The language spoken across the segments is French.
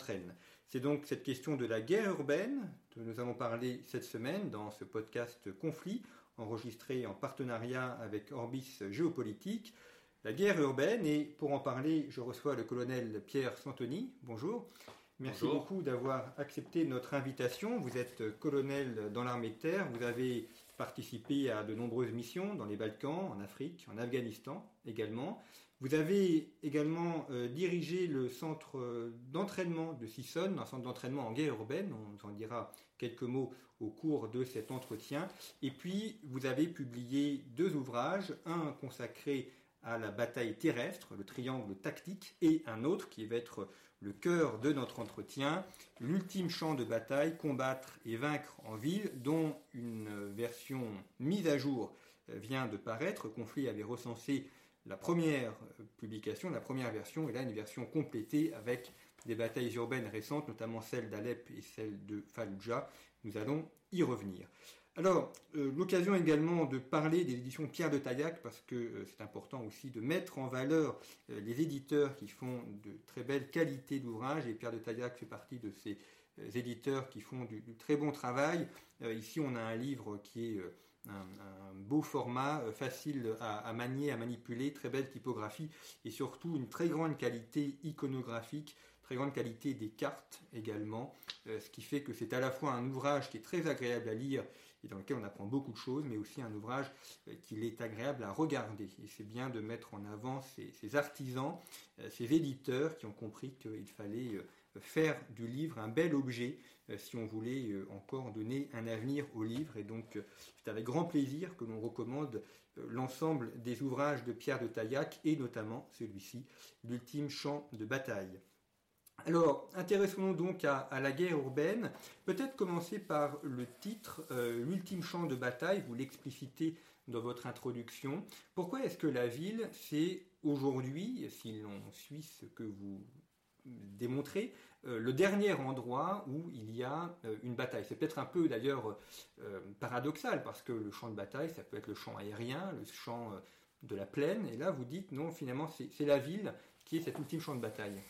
Entraîne. C'est donc cette question de la guerre urbaine dont nous avons parlé cette semaine dans ce podcast Conflit, enregistré en partenariat avec Orbis Géopolitique. La guerre urbaine, et pour en parler, je reçois le colonel Pierre Santoni. Bonjour. Merci Bonjour. beaucoup d'avoir accepté notre invitation. Vous êtes colonel dans l'armée de terre. Vous avez participé à de nombreuses missions dans les Balkans, en Afrique, en Afghanistan également. Vous avez également euh, dirigé le centre euh, d'entraînement de Sissonne, un centre d'entraînement en guerre urbaine. On en dira quelques mots au cours de cet entretien. Et puis, vous avez publié deux ouvrages, un consacré à la bataille terrestre, le triangle tactique, et un autre qui va être le cœur de notre entretien, l'ultime champ de bataille, combattre et vaincre en ville, dont une version mise à jour euh, vient de paraître. Conflit avait recensé la première publication, la première version, et là une version complétée avec des batailles urbaines récentes, notamment celle d'Alep et celle de Fallujah. Nous allons y revenir. Alors, euh, l'occasion également de parler des éditions Pierre de Taillac, parce que euh, c'est important aussi de mettre en valeur euh, les éditeurs qui font de très belles qualités d'ouvrage, et Pierre de Taillac fait partie de ces éditeurs qui font du, très bon travail. Ici, on a un livre qui est un, beau format, euh, facile à, manier, à manipuler, très belle typographie, et surtout une très grande qualité iconographique, très grande qualité des cartes également, euh, ce qui fait que c'est à la fois un ouvrage qui est très agréable à lire et dans lequel on apprend beaucoup de choses, mais aussi un ouvrage euh, qu'il est agréable à regarder. Et c'est bien de mettre en avant ces, ces artisans, ces éditeurs qui ont compris qu'il fallait faire du livre un bel objet euh, si on voulait euh, encore donner un avenir au livre. Et donc euh, c'est avec grand plaisir que l'on recommande l'ensemble des ouvrages de Pierre de Taillac et notamment celui-ci, L'ultime champ de bataille. Alors, intéressons-nous donc à, la guerre urbaine. Peut-être commencer par le titre, l'ultime champ de bataille, vous l'explicitez dans votre introduction. Pourquoi est-ce que la ville, c'est aujourd'hui, si l'on suit ce que vous démontrez, euh, le dernier endroit où il y a euh, une bataille C'est peut-être un peu d'ailleurs euh, paradoxal, parce que le champ de bataille, ça peut être le champ aérien, le champ de la plaine, et là vous dites non, finalement c'est la ville qui est cet ultime champ de bataille.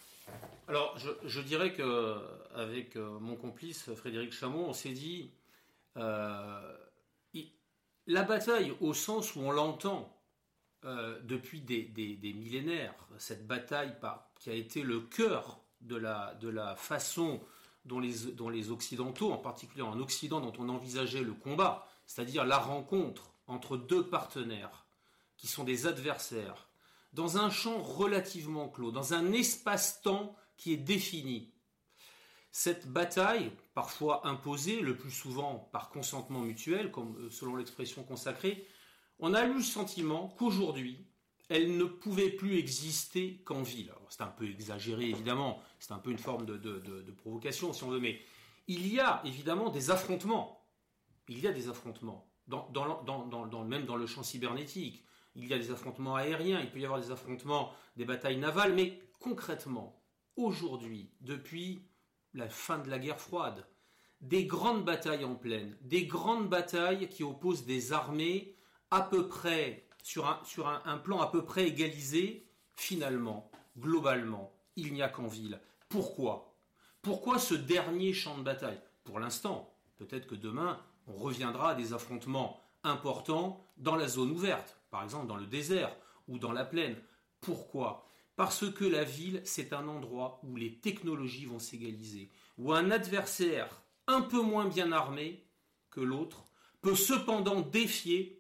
Alors, je, dirais que avec mon complice Frédéric Chamon, on s'est dit la bataille au sens où on l'entend depuis des- des millénaires, cette bataille par- qui a été le cœur de la, de la façon dont les, dont les Occidentaux, en particulier en Occident, dont on envisageait le combat, c'est-à-dire la rencontre entre deux partenaires qui sont des adversaires, dans un champ relativement clos, dans un espace-temps qui est défini. Cette bataille, parfois imposée, le plus souvent par consentement mutuel, comme euh, selon l'expression consacrée, on a eu le sentiment qu'aujourd'hui, elle ne pouvait plus exister qu'en ville. C'est un peu exagéré, évidemment, c'est un peu une forme de, provocation, si on veut, mais il y a évidemment des affrontements. Il y a des affrontements, dans- même dans le champ cybernétique. Il y a des affrontements aériens, il peut y avoir des affrontements, des batailles navales, mais concrètement, aujourd'hui, depuis la fin de la guerre froide, des grandes batailles en plaine, des grandes batailles qui opposent des armées à peu près, sur un, plan à peu près égalisé, finalement, globalement, il n'y a qu'en ville. Pourquoi? Pourquoi ce dernier champ de bataille? Pour l'instant. Peut-être que demain, on reviendra à des affrontements importants dans la zone ouverte, par exemple dans le désert ou dans la plaine. Pourquoi? Parce que la ville, c'est un endroit où les technologies vont s'égaliser, où un adversaire un peu moins bien armé que l'autre peut cependant défier,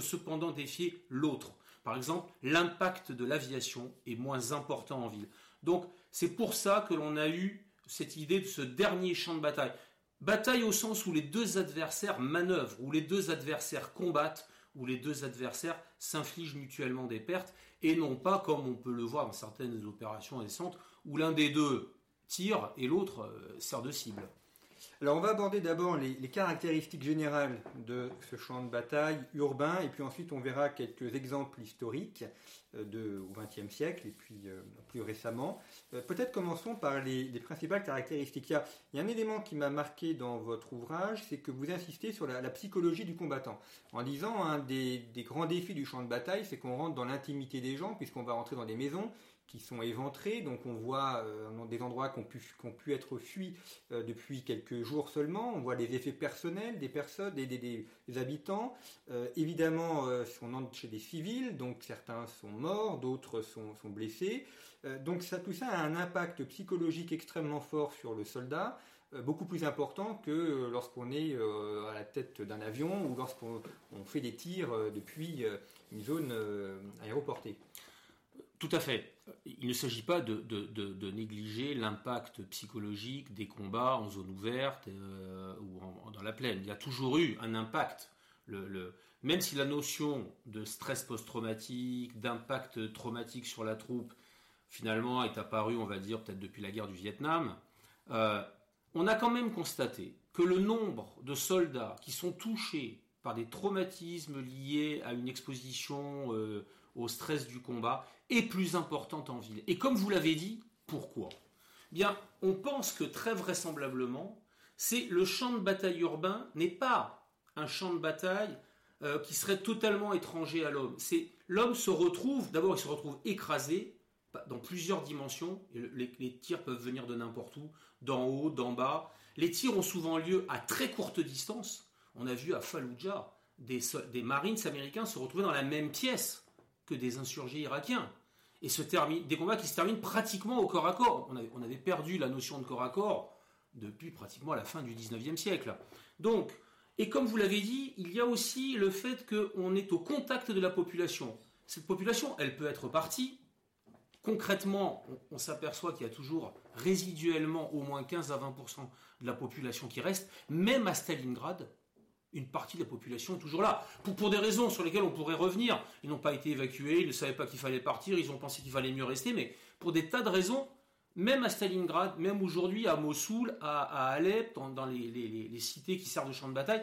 cependant défier l'autre. Par exemple, l'impact de l'aviation est moins important en ville. Donc, c'est pour ça que l'on a eu cette idée de ce dernier champ de bataille. Bataille au sens où les deux adversaires manœuvrent, où les deux adversaires combattent, où les deux adversaires s'infligent mutuellement des pertes, et non pas comme on peut le voir dans certaines opérations récentes, où l'un des deux tire et l'autre euh, sert de cible. Alors on va aborder d'abord les, caractéristiques générales de ce champ de bataille urbain et puis ensuite on verra quelques exemples historiques euh, de, au XXe siècle et puis euh, plus récemment. Euh, peut-être commençons par les, principales caractéristiques. Il y, a, un élément qui m'a marqué dans votre ouvrage, c'est que vous insistez sur la, psychologie du combattant. En disant un des, des grands défis du champ de bataille, c'est qu'on rentre dans l'intimité des gens puisqu'on va rentrer dans des maisons qui sont éventrés. Donc on voit euh, des endroits qui ont pu, être fuis euh, depuis quelques jours seulement. On voit des effets personnels des personnes, des, des, habitants. Euh, évidemment, on entre chez des civils, donc certains sont morts, d'autres sont, blessés. donc tout ça a un impact psychologique extrêmement fort sur le soldat beaucoup plus important que lorsqu'on est à la tête d'un avion ou lorsqu'on fait des tirs depuis une zone aéroportée. Tout à fait. Il ne s'agit pas de, négliger l'impact psychologique des combats en zone ouverte euh, ou dans la plaine. Il y a toujours eu un impact. même si la notion de stress post-traumatique, d'impact traumatique sur la troupe, finalement est apparue, on va dire, peut-être depuis la guerre du Vietnam, euh, on a quand même constaté que le nombre de soldats qui sont touchés par des traumatismes liés à une exposition euh, au stress du combat est plus importante en ville. Et comme vous l'avez dit, pourquoi? Bien, on pense que très vraisemblablement, c'est le champ de bataille urbain n'est pas un champ de bataille euh, qui serait totalement étranger à l'homme. C'est l'homme se retrouve, d'abord il se retrouve écrasé dans plusieurs dimensions. les, tirs peuvent venir de n'importe où, d'en haut, d'en bas. Les tirs ont souvent lieu à très courte distance. On a vu à Fallujah des Marines américains se retrouver dans la même pièce que des insurgés irakiens. Et se termine, des combats qui se terminent pratiquement au corps à corps. On avait, perdu la notion de corps à corps depuis pratiquement la fin du 19e siècle. Donc, et comme vous l'avez dit, il y a aussi le fait qu'on est au contact de la population. Cette population, elle peut être partie. Concrètement, on, on s'aperçoit qu'il y a toujours résiduellement au moins 15 à 20% de la population qui reste, même à Stalingrad, une partie de la population est toujours là. Pour, des raisons sur lesquelles on pourrait revenir. Ils n'ont pas été évacués, ils ne savaient pas qu'il fallait partir, ils ont pensé qu'il fallait mieux rester, mais pour des tas de raisons, même à Stalingrad, même aujourd'hui à Mossoul, à, Alep, dans, les, cités qui servent de champ de bataille,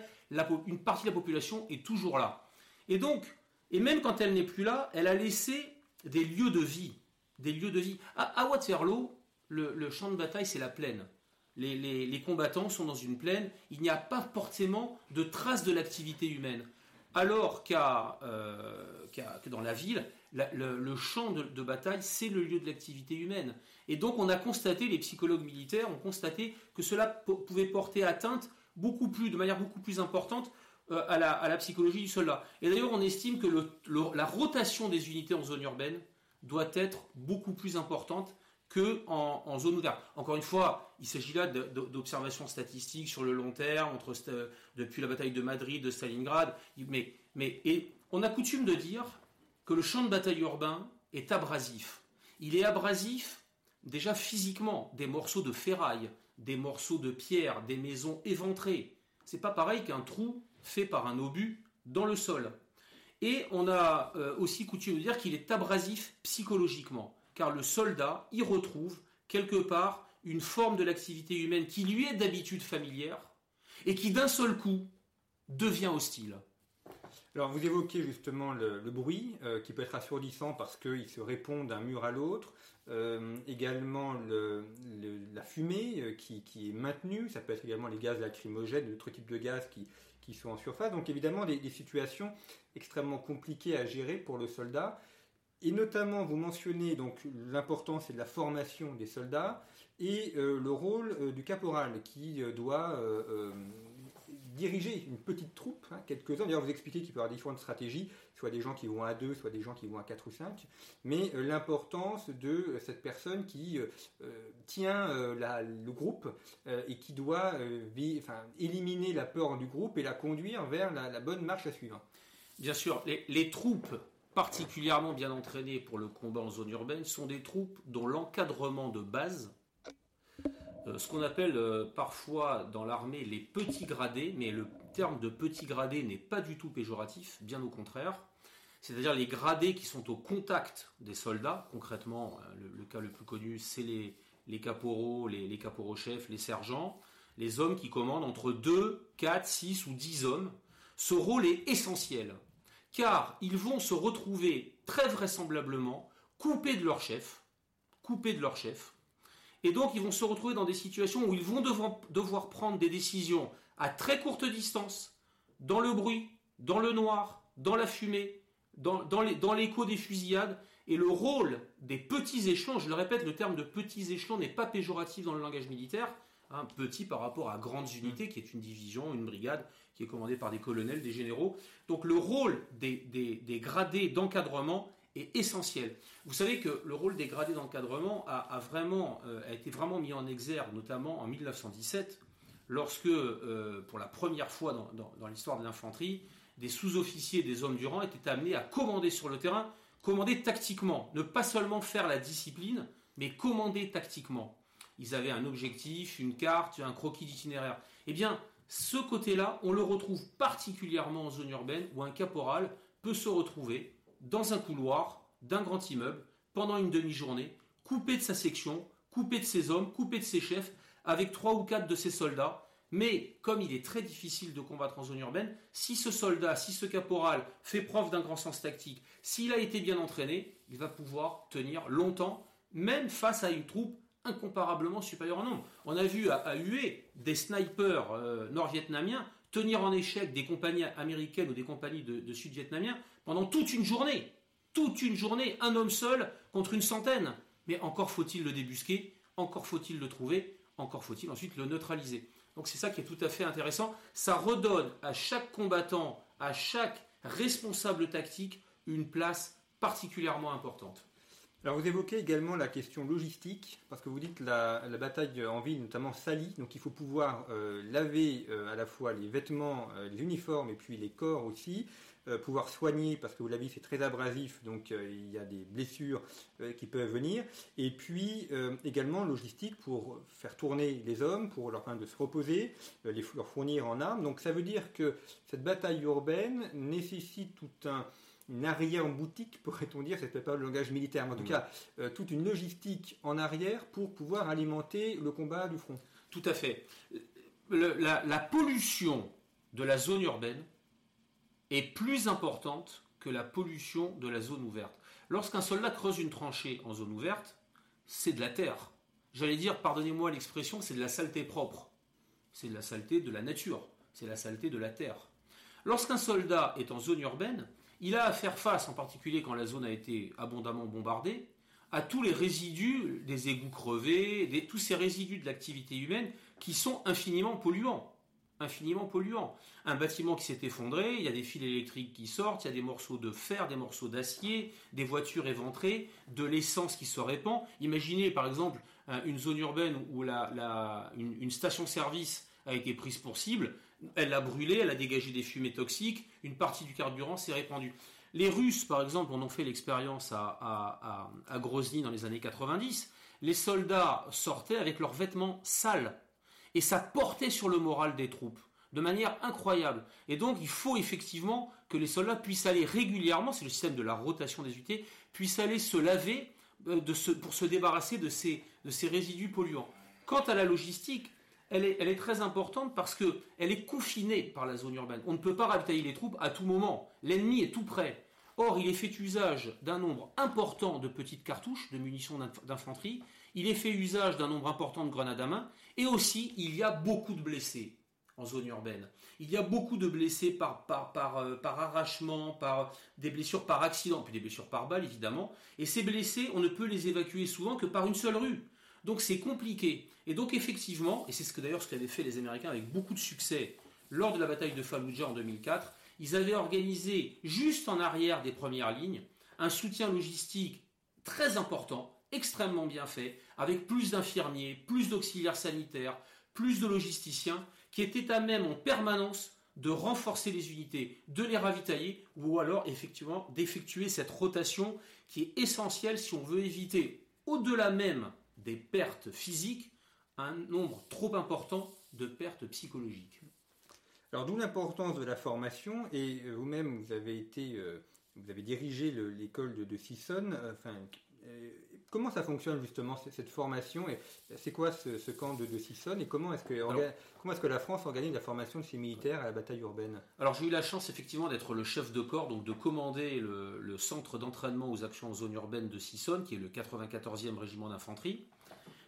une partie de la population est toujours là. Et donc, et même quand elle n'est plus là, elle a laissé des lieux de vie. Des lieux de vie. À, Waterloo, le champ de bataille, c'est la plaine les, combattants sont dans une plaine, il n'y a pas forcément de traces de l'activité humaine. Alors qu'à, euh, que dans la ville, le, champ de, bataille, c'est le lieu de l'activité humaine. Et donc on a constaté, les psychologues militaires ont constaté que cela pouvait porter atteinte beaucoup plus, de manière beaucoup plus importante euh, à, la, psychologie du soldat. Et d'ailleurs on estime que la rotation des unités en zone urbaine doit être beaucoup plus importante que en, zone ouverte. Encore une fois, il s'agit là d'observations statistiques sur le long terme, depuis la bataille de Madrid, de Stalingrad. Mais, mais et on a coutume de dire que le champ de bataille urbain est abrasif. Il est abrasif déjà physiquement, des morceaux de ferraille, des morceaux de pierre, des maisons éventrées. C'est pas pareil qu'un trou fait par un obus dans le sol. Et on a euh, aussi coutume de dire qu'il est abrasif psychologiquement car le soldat y retrouve quelque part une forme de l'activité humaine qui lui est d'habitude familière et qui d'un seul coup devient hostile. Alors vous évoquez justement le, bruit euh, qui peut être assourdissant parce qu'il se répond d'un mur à l'autre, euh, également la fumée euh, qui, est maintenue, ça peut être également les gaz lacrymogènes, d'autres types de gaz qui, sont en surface, donc évidemment des situations extrêmement compliquées à gérer pour le soldat. Et notamment, vous mentionnez donc l'importance de la formation des soldats. et le rôle du caporal qui doit diriger une petite troupe, hein, quelques-uns. D'ailleurs, vous expliquez qu'il peut y avoir différentes stratégies, soit des gens qui vont à deux, soit des gens qui vont à quatre ou cinq. Mais euh, l'importance de euh, cette personne qui euh, tient le groupe et qui doit éliminer la peur du groupe et la conduire vers la, bonne marche à suivre. Bien sûr, les troupes particulièrement bien entraînées pour le combat en zone urbaine sont des troupes dont l'encadrement de base euh, ce qu'on appelle euh, parfois dans l'armée les petits gradés, mais le terme de petit gradé n'est pas du tout péjoratif, bien au contraire. C'est-à-dire les gradés qui sont au contact des soldats, concrètement, euh, le, cas le plus connu, c'est les, les caporaux, les, les caporaux-chefs, les sergents, les hommes qui commandent entre 2, 4, 6 ou 10 hommes. Ce rôle est essentiel, car ils vont se retrouver très vraisemblablement coupés de leur chef, coupés de leur chef, et donc, ils vont se retrouver dans des situations où ils vont devoir, prendre des décisions à très courte distance, dans le bruit, dans le noir, dans la fumée, dans, l'écho des fusillades. Et le rôle des petits échelons, je le répète, le terme de petits échelons n'est pas péjoratif dans le langage militaire, hein, petit par rapport à grandes unités, qui est une division, une brigade, qui est commandée par des colonels, des généraux. Donc le rôle des gradés d'encadrement est essentiel. Vous savez que le rôle des gradés d'encadrement a, vraiment, euh, a été vraiment mis en exergue, notamment en 1917, lorsque, euh, pour la première fois dans, l'histoire de l'infanterie, des sous-officiers, des hommes du rang étaient amenés à commander sur le terrain, commander tactiquement, ne pas seulement faire la discipline, mais commander tactiquement. Ils avaient un objectif, une carte, un croquis d'itinéraire. Eh bien, ce côté-là, on le retrouve particulièrement en zone urbaine où un caporal peut se retrouver dans un couloir d'un grand immeuble pendant une demi-journée, coupé de sa section, coupé de ses hommes, coupé de ses chefs, avec trois ou quatre de ses soldats. Mais comme il est très difficile de combattre en zone urbaine, si ce soldat, si ce caporal fait preuve d'un grand sens tactique, s'il a été bien entraîné, il va pouvoir tenir longtemps, même face à une troupe incomparablement supérieure en nombre. On a vu à, Hue des snipers euh, nord-vietnamiens tenir en échec des compagnies américaines ou des compagnies de sud-vietnamiens pendant toute une journée. Toute une journée, un homme seul contre une centaine. Mais encore faut-il le débusquer, encore faut-il le trouver, encore faut-il ensuite le neutraliser. Donc c'est ça qui est tout à fait intéressant. Ça redonne à chaque combattant, à chaque responsable tactique, une place particulièrement importante. Alors vous évoquez également la question logistique, parce que vous dites la, la bataille en ville, notamment salie, donc il faut pouvoir euh, laver euh, à la fois les vêtements, euh, les uniformes et puis les corps aussi. Pouvoir soigner, parce que vous l'avez c'est très abrasif, donc il y a des blessures qui peuvent venir. Et puis également logistique pour faire tourner les hommes, pour leur permettre de se reposer, les, leur fournir en armes. Donc ça veut dire que cette bataille urbaine nécessite tout un une arrière-boutique, pourrait-on dire, c'est peut-être pas le langage militaire, mais en tout cas, toute une logistique en arrière pour pouvoir alimenter le combat du front. Tout à fait. la, pollution de la zone urbaine est plus importante que la pollution de la zone ouverte. Lorsqu'un soldat creuse une tranchée en zone ouverte, c'est de la terre. J'allais dire, pardonnez-moi l'expression, c'est de la saleté propre. C'est de la saleté de la nature. C'est la saleté de la terre. Lorsqu'un soldat est en zone urbaine, il a à faire face, en particulier quand la zone a été abondamment bombardée, à tous les résidus des égouts crevés, tous ces résidus de l'activité humaine qui sont infiniment polluants infiniment polluant. Un bâtiment qui s'est effondré, il y a des fils électriques qui sortent, il y a des morceaux de fer, des morceaux d'acier, des voitures éventrées, de l'essence qui se répand. Imaginez par exemple une zone urbaine où une, station-service a été prise pour cible, elle a brûlé, elle a dégagé des fumées toxiques, une partie du carburant s'est répandue. Les Russes, par exemple, en ont fait l'expérience à, Grozny dans les années 90. Les soldats sortaient avec leurs vêtements sales et ça portait sur le moral des troupes de manière incroyable. Et donc il faut effectivement que les soldats puissent aller régulièrement, c'est le système de la rotation des unités, puissent aller se laver euh, pour se débarrasser de ces, résidus polluants. Quant à la logistique, elle est, très importante parce qu'elle est confinée par la zone urbaine. On ne peut pas ravitailler les troupes à tout moment. L'ennemi est tout près. Or, il est fait usage d'un nombre important de petites cartouches, de munitions d'infanterie. Il est fait usage d'un nombre important de grenades à main. Et aussi, il y a beaucoup de blessés en zone urbaine. Il y a beaucoup de blessés par, par, euh, arrachement, par des blessures par accident, puis des blessures par balle évidemment. Et ces blessés, on ne peut les évacuer souvent que par une seule rue. Donc c'est compliqué. Et donc effectivement, et c'est ce que d'ailleurs ce qu'avaient fait les Américains avec beaucoup de succès lors de la bataille de Fallujah en 2004, ils avaient organisé juste en arrière des premières lignes un soutien logistique très important, extrêmement bien fait, avec plus d'infirmiers, plus d'auxiliaires sanitaires, plus de logisticiens, qui étaient à même en permanence de renforcer les unités, de les ravitailler, ou alors effectivement d'effectuer cette rotation qui est essentielle si on veut éviter, au-delà même des pertes physiques, un nombre trop important de pertes psychologiques. Alors d'où l'importance de la formation, et euh, vous-même vous avez été, euh, vous avez dirigé l'école de, de euh, enfin, comment ça fonctionne justement cette formation et c'est quoi ce, camp de, de et comment est-ce que comment est-ce que la France organise la formation de ses militaires à la bataille urbaine? Alors j'ai eu la chance effectivement d'être le chef de corps, donc de commander le, centre d'entraînement aux actions en zone urbaine de Sissonne, qui est le 94e régiment d'infanterie,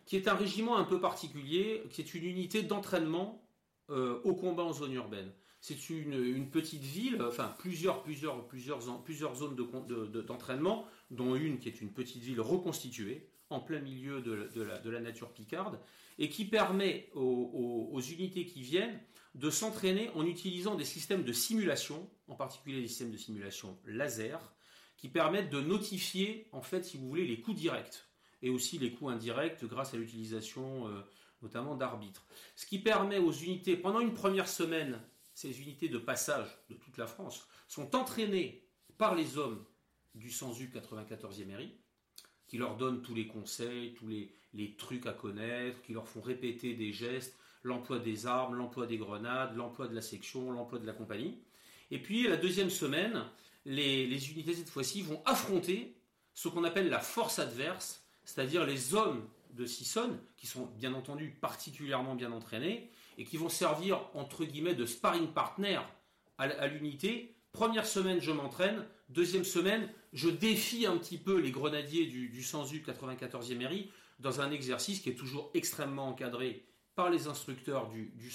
qui est un régiment un peu particulier, qui est une unité d'entraînement euh, au combat en zone urbaine. C'est une, petite ville, enfin plusieurs, plusieurs, plusieurs, plusieurs zones d'entraînement, dont une qui est une petite ville reconstituée, en plein milieu de, la, nature picarde, et qui permet aux, unités qui viennent de s'entraîner en utilisant des systèmes de simulation, en particulier des systèmes de simulation laser, qui permettent de notifier, en fait, si vous voulez, les coups directs et aussi les coups indirects grâce à l'utilisation euh, notamment d'arbitres. Ce qui permet aux unités, pendant une première semaine, ces unités de passage de toute la France sont entraînées par les hommes du SANSU 94e RI, qui leur donnent tous les conseils, tous les, trucs à connaître, qui leur font répéter des gestes, l'emploi des armes, l'emploi des grenades, l'emploi de la section, l'emploi de la compagnie. Et puis la deuxième semaine, les, les unités cette fois-ci vont affronter ce qu'on appelle la force adverse, c'est-à-dire les hommes de Sissonne, qui sont bien entendu particulièrement bien entraînés, et qui vont servir entre guillemets de sparring partner à l'unité. Première semaine, je m'entraîne. Deuxième semaine, je défie un petit peu les grenadiers du, du 94e RI dans un exercice qui est toujours extrêmement encadré par les instructeurs du, du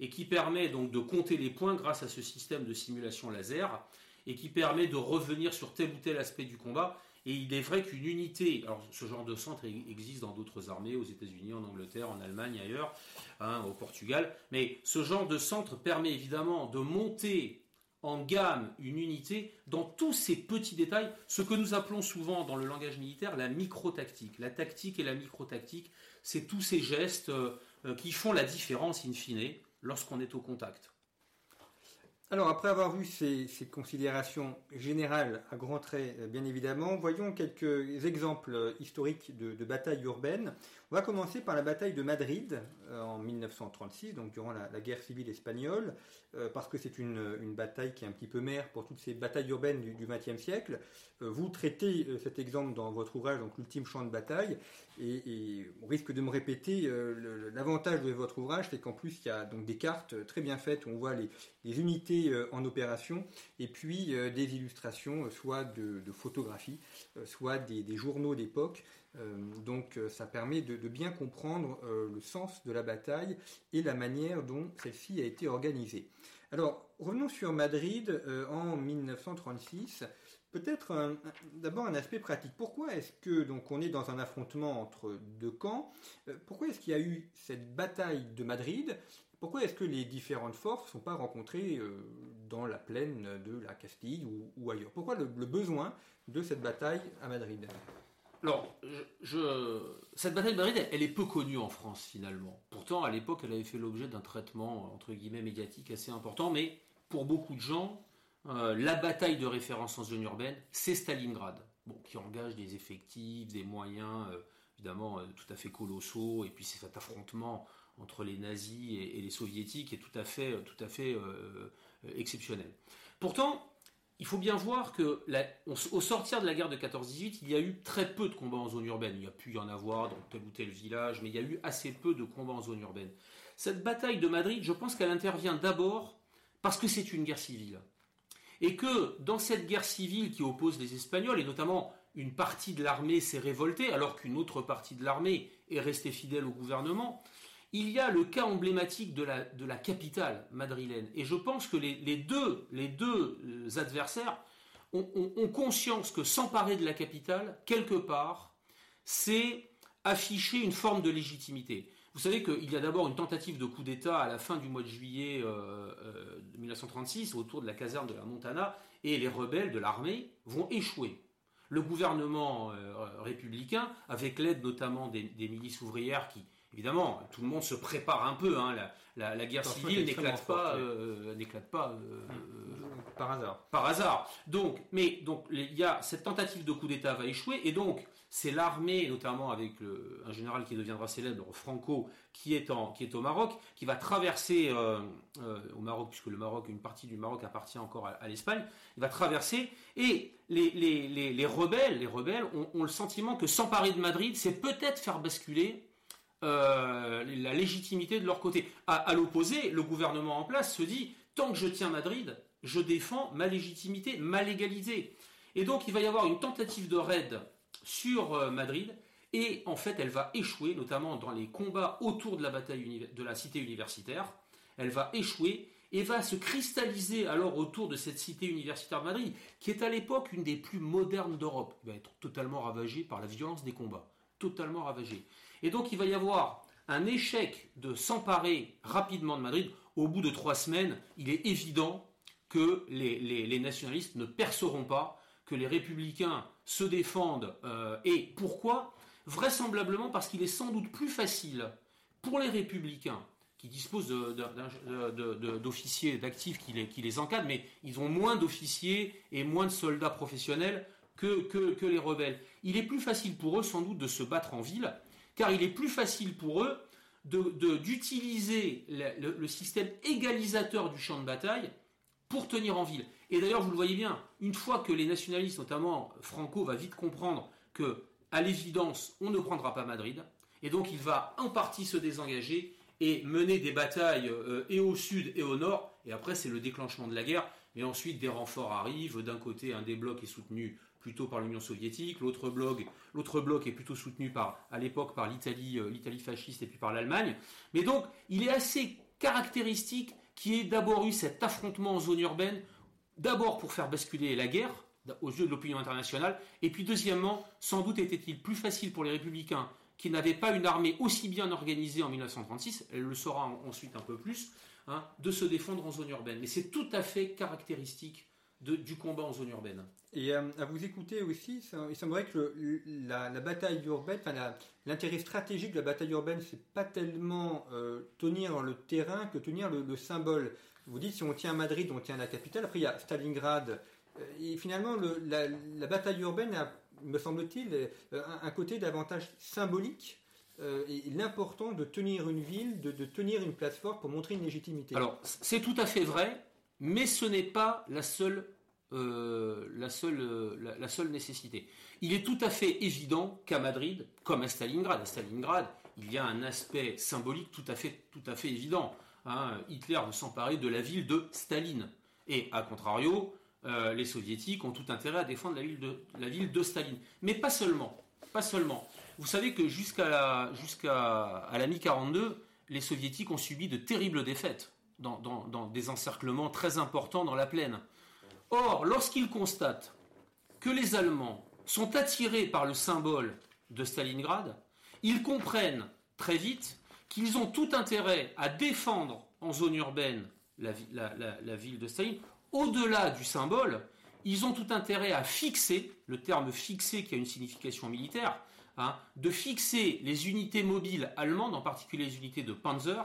et qui permet donc de compter les points grâce à ce système de simulation laser et qui permet de revenir sur tel ou tel aspect du combat et il est vrai qu'une unité, alors ce genre de centre existe dans d'autres armées, aux États-Unis, en Angleterre, en Allemagne, ailleurs, hein, au Portugal, mais ce genre de centre permet évidemment de monter en gamme une unité dans tous ces petits détails, ce que nous appelons souvent dans le langage militaire la micro-tactique. La tactique et la micro-tactique, c'est tous ces gestes euh, euh, qui font la différence in fine lorsqu'on est au contact. Alors, après avoir vu ces, considérations générales à grands traits, euh, bien évidemment, voyons quelques exemples historiques de, batailles urbaines. On va commencer par la bataille de Madrid euh, en 1936, donc durant la, guerre civile espagnole, euh, parce que c'est une, bataille qui est un petit peu mère pour toutes ces batailles urbaines du XXe siècle. vous traitez cet exemple dans votre ouvrage, donc l'ultime champ de bataille, et, on risque de me répéter. L'avantage de votre ouvrage, c'est qu'en plus il y a donc des cartes très bien faites où on voit les unités euh, en opération, et puis euh, des illustrations, euh, soit de, photographie, soit des, journaux d'époque. Donc ça permet de, bien comprendre le sens de la bataille et la manière dont celle-ci a été organisée. Alors revenons sur Madrid en 1936. Peut-être d'abord un aspect pratique. Pourquoi est-ce que donc on est dans un affrontement entre deux camps Pourquoi est-ce qu'il y a eu cette bataille de Madrid? Pourquoi est-ce que les différentes forces ne sont pas rencontrées euh, dans la plaine de la Castille ou, ailleurs? Pourquoi le, besoin de cette bataille à Madrid? Alors, cette bataille de Madrid, elle, est peu connue en France finalement. Pourtant, à l'époque, elle avait fait l'objet d'un traitement entre guillemets médiatique assez important. Mais pour beaucoup de gens, euh, la bataille de référence en zone urbaine, c'est Stalingrad, qui engage des effectifs, des moyens euh, évidemment tout à fait colossaux, et puis c'est cet affrontement entre les nazis et, les soviétiques est tout à fait, tout à fait euh, euh, exceptionnel. Pourtant, il faut bien voir que au sortir de la guerre de 14-18, il y a eu très peu de combats en zone urbaine. Il y a pu y en avoir dans tel ou tel village, mais il y a eu assez peu de combats en zone urbaine. Cette bataille de Madrid, je pense qu'elle intervient d'abord parce que c'est une guerre civile. Et que dans cette guerre civile qui oppose les Espagnols, et notamment une partie de l'armée s'est révoltée, alors qu'une autre partie de l'armée est restée fidèle au gouvernement, il y a le cas emblématique de la, de la capitale madrilène. Et je pense que les, deux, les deux euh, adversaires ont, conscience que s'emparer de la capitale, quelque part, c'est afficher une forme de légitimité. Vous savez qu'il y a d'abord une tentative de coup d'État à la fin du mois de juillet 1936 autour de la caserne de la Montana et les rebelles de l'armée vont échouer. Le gouvernement républicain, avec l'aide notamment des milices ouvrières qui, Évidemment, tout le monde se prépare un peu. Hein. La, guerre civile n'éclate pas, euh, n'éclate pas euh, par hasard. Par hasard. Donc, mais donc il y a cette tentative de coup d'État va échouer et donc c'est l'armée, notamment avec un général qui deviendra célèbre, Franco, qui est en, qui est au Maroc, qui va traverser euh, au Maroc puisque le Maroc, une partie du Maroc appartient encore à, l'Espagne. Il va traverser et les, les, rebelles, les rebelles ont, ont le sentiment que s'emparer de Madrid, c'est peut-être faire basculer euh, la légitimité de leur côté. À, l'opposé, le gouvernement en place se dit tant que je tiens Madrid, je défends ma légitimité, ma légalité. Et donc il va y avoir une tentative de raid sur euh, Madrid, et en fait elle va échouer, notamment dans les combats autour de la bataille de la cité universitaire. Elle va échouer et va se cristalliser alors autour de cette cité universitaire de Madrid, qui est à l'époque une des plus modernes d'Europe. Elle va être totalement ravagée par la violence des combats, totalement ravagée. Et donc il va y avoir un échec de s'emparer rapidement de Madrid. Au bout de trois semaines, il est évident que les, nationalistes ne perceront pas, que les républicains se défendent. Euh, et pourquoi? Vraisemblablement parce qu'il est sans doute plus facile pour les républicains qui disposent d'officiers, d'actifs qui les, encadrent, mais ils ont moins d'officiers et moins de soldats professionnels que, que, les rebelles. Il est plus facile pour eux sans doute de se battre en ville, car il est plus facile pour eux d'utiliser le, système égalisateur du champ de bataille pour tenir en ville. Et d'ailleurs, vous le voyez bien, une fois que les nationalistes, notamment Franco, va vite comprendre que, à l'évidence, on ne prendra pas Madrid, et donc il va en partie se désengager et mener des batailles euh, et au sud et au nord, et après c'est le déclenchement de la guerre, et ensuite des renforts arrivent, d'un côté un des blocs est soutenu plutôt par l'Union soviétique, l'autre bloc, l'autre bloc est plutôt soutenu par, à l'époque par l'Italie, euh, l'Italie fasciste et puis par l'Allemagne. Mais donc, il est assez caractéristique qu'il y ait d'abord eu cet affrontement en zone urbaine, d'abord pour faire basculer la guerre aux yeux de l'opinion internationale, et puis deuxièmement, sans doute était-il plus facile pour les républicains qui n'avaient pas une armée aussi bien organisée en 1936, elle le saura ensuite un peu plus, hein, de se défendre en zone urbaine. Mais c'est tout à fait caractéristique du combat en zone urbaine. Et euh, à vous écouter aussi, il semblerait que la, bataille urbaine, l'intérêt stratégique de la bataille urbaine, c'est pas tellement euh, tenir le terrain que tenir le, symbole. Vous dites si on tient Madrid, on tient la capitale. Après il y a Stalingrad. Euh, et finalement, la, bataille urbaine a, me semble-t-il, un, côté davantage symbolique. et l'important de tenir une ville, de, de tenir une place forte pour montrer une légitimité. Alors, c'est tout à fait vrai mais ce n'est pas la seule, euh, la, seule, euh, la, seule nécessité. Il est tout à fait évident qu'à Madrid, comme à Stalingrad, à Stalingrad, il y a un aspect symbolique tout à fait, tout à fait évident. Hein. Hitler veut s'emparer de la ville de Staline. Et à contrario, euh, les soviétiques ont tout intérêt à défendre la ville de, la ville de Staline. Mais pas seulement. Pas seulement. Vous savez que jusqu'à jusqu'à la mi-42, les soviétiques ont subi de terribles défaites dans, des encerclements très importants dans la plaine. Or, lorsqu'ils constatent que les Allemands sont attirés par le symbole de Stalingrad, ils comprennent très vite qu'ils ont tout intérêt à défendre en zone urbaine la, ville de Staline. Au-delà du symbole, ils ont tout intérêt à fixer, le terme fixer qui a une signification militaire, hein, de fixer les unités mobiles allemandes, en particulier les unités de Panzer,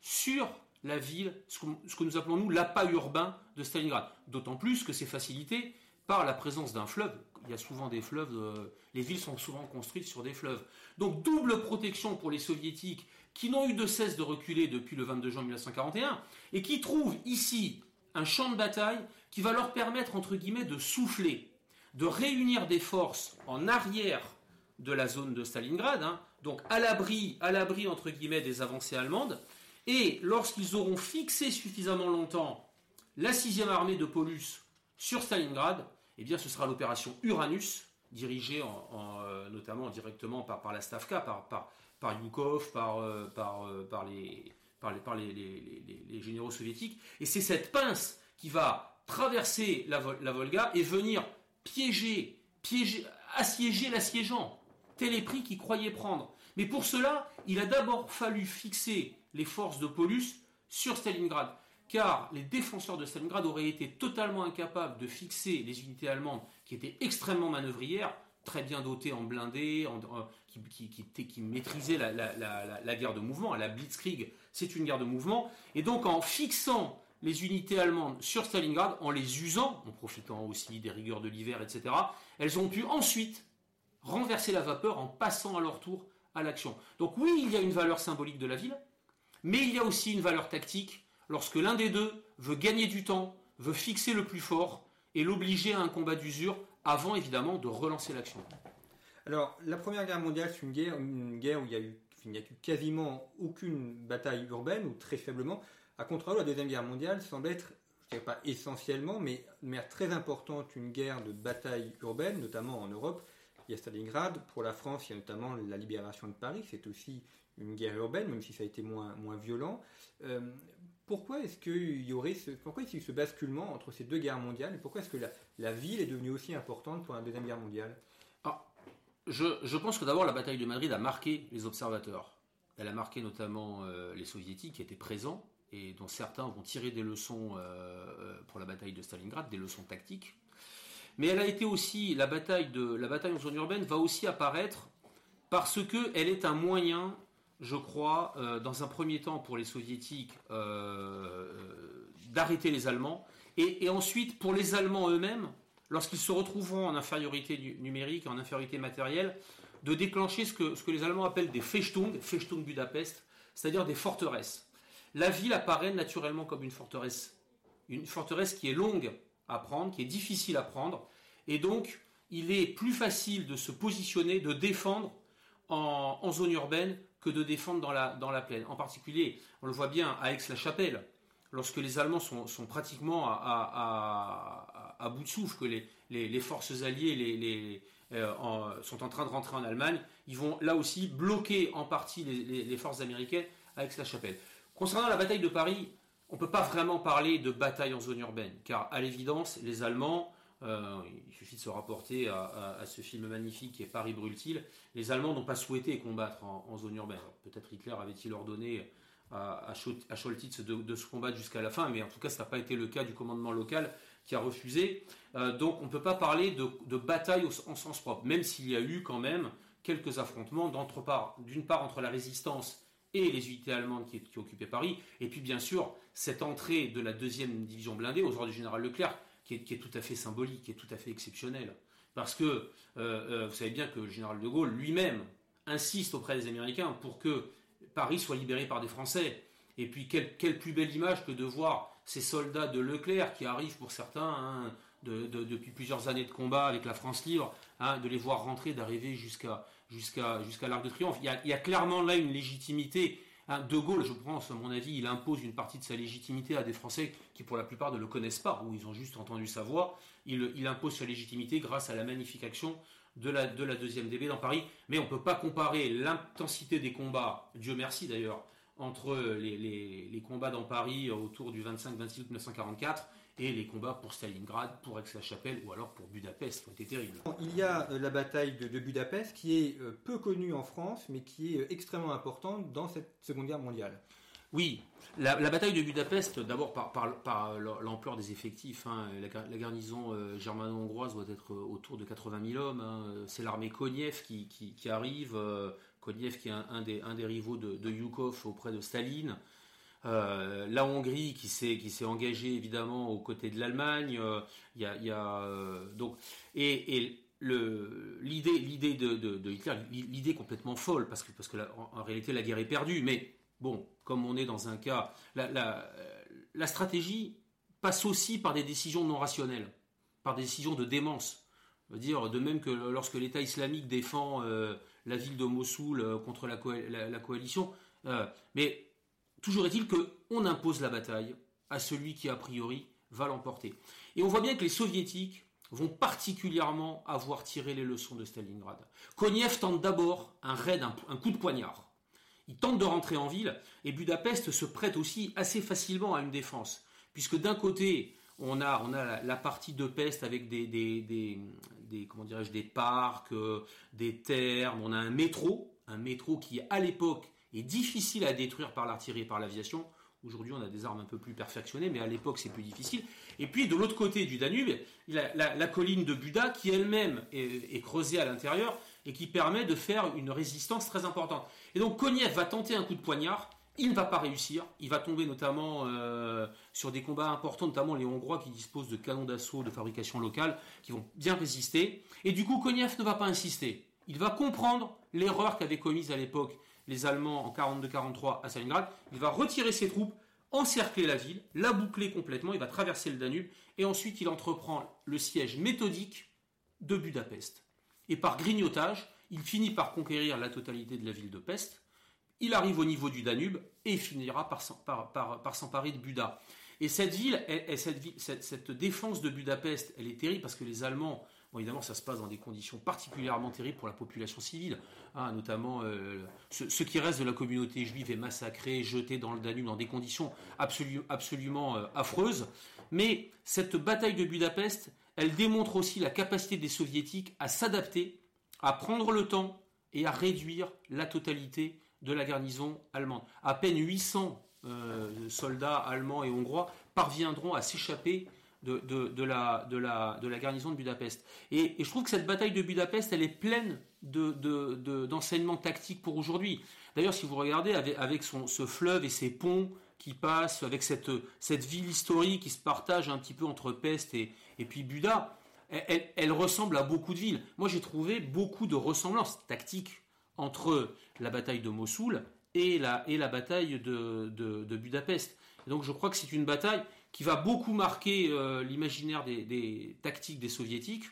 sur la ville, ce que, nous appelons nous l'appât urbain de Stalingrad. D'autant plus que c'est facilité par la présence d'un fleuve. Il y a souvent des fleuves, euh, les villes sont souvent construites sur des fleuves. Donc double protection pour les soviétiques qui n'ont eu de cesse de reculer depuis le 22 juin 1941 et qui trouvent ici un champ de bataille qui va leur permettre entre guillemets de souffler, de réunir des forces en arrière de la zone de Stalingrad, hein, donc à l'abri, à l'abri entre guillemets des avancées allemandes, et lorsqu'ils auront fixé suffisamment longtemps la 6e armée de Paulus sur Stalingrad, eh bien ce sera l'opération Uranus, dirigée euh, notamment directement par, la Stavka, par, par, Yukov, par, euh, euh, les, généraux soviétiques. Et c'est cette pince qui va traverser la, Volga et venir piéger, piéger, assiéger l'assiégeant. tel est prix qu'il croyait prendre. Mais pour cela, il a d'abord fallu fixer les forces de Paulus sur Stalingrad, car les défenseurs de Stalingrad auraient été totalement incapables de fixer les unités allemandes qui étaient extrêmement manœuvrières, très bien dotées en blindés, qui, maîtrisaient la, guerre de mouvement. La Blitzkrieg, c'est une guerre de mouvement. Et donc en fixant les unités allemandes sur Stalingrad, en les usant, en profitant aussi des rigueurs de l'hiver, etc., elles ont pu ensuite renverser la vapeur en passant à leur tour à l'action. Donc oui, il y a une valeur symbolique de la ville, mais il y a aussi une valeur tactique lorsque l'un des deux veut gagner du temps, veut fixer le plus fort et l'obliger à un combat d'usure avant évidemment de relancer l'action. Alors la Première Guerre mondiale, c'est une guerre, où il y a eu, il a eu quasiment aucune bataille urbaine ou très faiblement. À contrario, la Deuxième Guerre mondiale semble être, je dirais pas essentiellement, mais de manière très importante, une guerre de bataille urbaine, notamment en Europe. Il y a Stalingrad. Pour la France, il y a notamment la libération de Paris. C'est aussi une guerre urbaine, même si ça a été moins, moins violent. Euh, pourquoi est-ce qu'il y aurait ce, pourquoi est-ce ce basculement entre ces deux guerres mondiales et pourquoi est-ce que la, ville est devenue aussi importante pour la deuxième guerre mondiale? Ah, je, pense que d'abord la bataille de Madrid a marqué les observateurs. Elle a marqué notamment euh, les soviétiques qui étaient présents et dont certains vont tirer des leçons euh, pour la bataille de Stalingrad, des leçons tactiques. Mais elle a été aussi la bataille en zone urbaine va aussi apparaître parce que elle est un moyen je crois, euh, dans un premier temps pour les soviétiques, euh, d'arrêter les Allemands, et, ensuite pour les Allemands eux-mêmes, lorsqu'ils se retrouveront en infériorité numérique, en infériorité matérielle, de déclencher ce que, ce que les Allemands appellent des Festung, Festung Budapest, c'est-à-dire des forteresses. La ville apparaît naturellement comme une forteresse, une forteresse qui est longue à prendre, qui est difficile à prendre, et donc il est plus facile de se positionner, de défendre en zone urbaine que de défendre dans la, dans la plaine. En particulier, on le voit bien à Aix-la-Chapelle, lorsque les Allemands sont, sont pratiquement à, bout de souffle, que les, les, forces alliées les euh, sont en train de rentrer en Allemagne, ils vont là aussi bloquer en partie les, forces américaines à Aix-la-Chapelle. Concernant la bataille de Paris, on ne peut pas vraiment parler de bataille en zone urbaine, car à l'évidence, les Allemands euh, il suffit de se rapporter à, ce film magnifique qui est Paris brûle-t-il. Les Allemands n'ont pas souhaité combattre en, zone urbaine. Peut-être Hitler avait-il ordonné à, à Scholtitz de, se combattre jusqu'à la fin, mais en tout cas, ça n'a pas été le cas du commandement local qui a refusé. Euh, donc, on ne peut pas parler de, bataille en sens propre, même s'il y a eu quand même quelques affrontements d'une part entre la résistance et les unités allemandes qui, occupaient Paris, et puis bien sûr cette entrée de la deuxième division blindée aux ordres du général Leclerc, qui est, tout à fait symbolique, qui est tout à fait exceptionnel. Parce que euh, euh, vous savez bien que le général de Gaulle lui-même insiste auprès des Américains pour que Paris soit libéré par des Français. Et puis quelle, plus belle image que de voir ces soldats de Leclerc qui arrivent pour certains hein, depuis plusieurs années de combat avec la France libre, hein, de les voir rentrer, d'arriver jusqu'à jusqu'à l'Arc de Triomphe. Il y, a, il y, a, clairement là une légitimité Hein, de Gaulle, je pense, à mon avis, il impose une partie de sa légitimité à des Français qui, pour la plupart, ne le connaissent pas, ou ils ont juste entendu sa voix. Il, impose sa légitimité grâce à la magnifique action de la, de la deuxième DB dans Paris. Mais on ne peut pas comparer l'intensité des combats, Dieu merci d'ailleurs, entre les, les combats dans Paris autour du 25-26 août 1944 et les combats pour Stalingrad, pour Aix-la-Chapelle ou alors pour Budapest qui ont été terribles. Il y a euh, la bataille de, Budapest qui est euh, peu connue en France mais qui est euh, extrêmement importante dans cette Seconde Guerre mondiale. Oui, la, bataille de Budapest, d'abord par, l'ampleur des effectifs, hein, la, garnison germano-hongroise doit être autour de 80 000 hommes. Hein. C'est l'armée Koniev qui, arrive, Koniev qui est un, des, rivaux de, de, Yukov auprès de Staline. Euh, la Hongrie qui s'est engagée évidemment aux côtés de l'Allemagne. Euh, il y a, euh, donc et, l'idée de, Hitler l'idée complètement folle parce que en, réalité la guerre est perdue. Mais bon, comme on est dans un cas, la, stratégie passe aussi par des décisions non rationnelles, par des décisions de démence. dire de même que lorsque l'État islamique défend la ville de Mossoul contre la coalition, mais Toujours est-il qu'on impose la bataille à celui qui, a priori, va l'emporter. Et on voit bien que les soviétiques vont particulièrement avoir tiré les leçons de Stalingrad. Koniev tente d'abord un raid, un, coup de poignard. Il tente de rentrer en ville et Budapest se prête aussi assez facilement à une défense, puisque d'un côté, on a, on a la, partie de peste avec des, des, des, comment dirais-je, des parcs, euh, des terres. On a un métro, un métro qui à l'époque est difficile à détruire par l'artillerie et par l'aviation. Aujourd'hui, on a des armes un peu plus perfectionnées, mais à l'époque, c'est plus difficile. Et puis, de l'autre côté du Danube, il y a la, colline de Buda, qui elle-même est, creusée à l'intérieur et qui permet de faire une résistance très importante. Et donc, Koniev va tenter un coup de poignard. Il ne va pas réussir. Il va tomber notamment euh, sur des combats importants, notamment les Hongrois qui disposent de canons d'assaut de fabrication locale, qui vont bien résister. Et du coup, Koniev ne va pas insister. Il va comprendre l'erreur qu'avaient commise à l'époque les Allemands en 42-43 à Stalingrad. Il va retirer ses troupes, encercler la ville, la boucler complètement, il va traverser le Danube, et ensuite il entreprend le siège méthodique de Budapest. Et par grignotage, il finit par conquérir la totalité de la ville de Pest, il arrive au niveau du Danube, et finira par, s'emparer de Buda. Et cette ville, cette, cette défense de Budapest, elle est terrible parce que les Allemands évidemment, ça se passe dans des conditions particulièrement terribles pour la population civile, hein, notamment euh, ce, qui reste de la communauté juive est massacré, jeté dans le Danube dans des conditions absolument euh, affreuses. Mais cette bataille de Budapest, elle démontre aussi la capacité des soviétiques à s'adapter, à prendre le temps et à réduire la totalité de la garnison allemande. À peine 800 euh, soldats allemands et hongrois parviendront à s'échapper de, la, de, la, de la garnison de Budapest. Et, je trouve que cette bataille de Budapest, elle est pleine d'enseignements tactiques pour aujourd'hui. D'ailleurs, si vous regardez avec, son, ce fleuve et ses ponts qui passent, avec cette, cette ville historique qui se partage un petit peu entre Pest et, et puis Buda, elle, ressemble à beaucoup de villes. Moi, j'ai trouvé beaucoup de ressemblances tactiques entre la bataille de Mossoul et la, et la bataille de, de Budapest. donc, je crois que c'est une bataille qui va beaucoup marquer euh, l'imaginaire des, tactiques des soviétiques.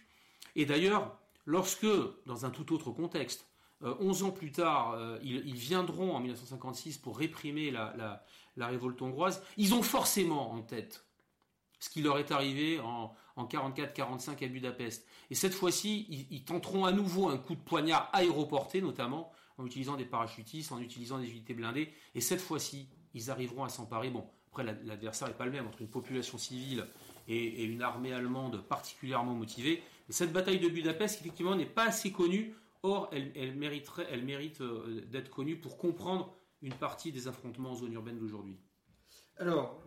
Et d'ailleurs, lorsque, dans un tout autre contexte, 11 euh, ans plus tard, euh, ils, viendront en 1956 pour réprimer la, révolte hongroise, ils ont forcément en tête ce qui leur est arrivé en, 44-45 à Budapest. Et cette fois-ci, ils, ils, tenteront à nouveau un coup de poignard aéroporté, notamment en utilisant des parachutistes, en utilisant des unités blindées. Et cette fois-ci, ils arriveront à s'emparer. Bon, après, l'adversaire n'est pas le même entre une population civile et, une armée allemande particulièrement motivée. cette bataille de Budapest, effectivement, n'est pas assez connue. Or, elle, mériterait, elle mérite euh, d'être connue pour comprendre une partie des affrontements en zone urbaine d'aujourd'hui. Alors,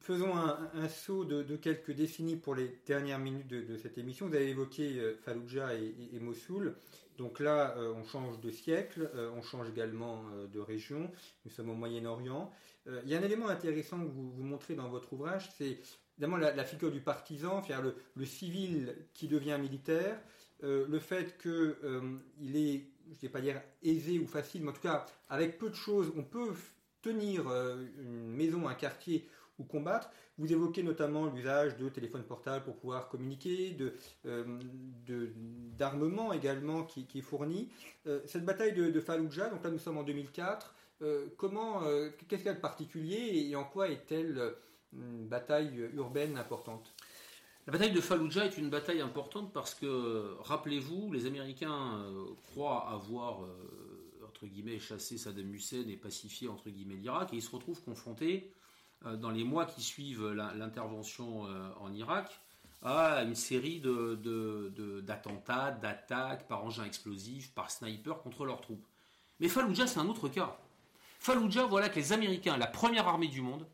faisons un, saut de, quelques décennies pour les dernières minutes de, cette émission. Vous avez évoqué euh, Fallujah et, Mossoul. Donc là, euh, on change de siècle, on change également de région. Nous sommes au Moyen-Orient. Euh, il y a un élément intéressant que vous, montrez dans votre ouvrage, c'est évidemment la, figure du partisan, faire le, civil qui devient militaire, euh, le fait qu'il euh, est, je ne vais pas dire aisé ou facile, mais en tout cas, avec peu de choses, on peut tenir une maison, un quartier ou combattre. Vous évoquez notamment l'usage de téléphones portables pour pouvoir communiquer, d'armement également qui, est fourni. cette bataille de, de, Fallujah, donc là nous sommes en 2004, euh, comment, euh, qu'est-ce a de particulier et en quoi est-elle euh, une bataille urbaine importante? La bataille de Fallujah est une bataille importante parce que, rappelez-vous, les Américains croient avoir, entre guillemets, chassé Saddam Hussein et pacifié, entre guillemets, l'Irak, et ils se retrouvent confrontés, dans les mois qui suivent l'intervention en Irak, à une série d'attentats, de, d'attaques par engins explosifs, par snipers contre leurs troupes. Mais Fallujah, c'est un autre cas. Fallujah, voilà que les Américains, la première armée du monde,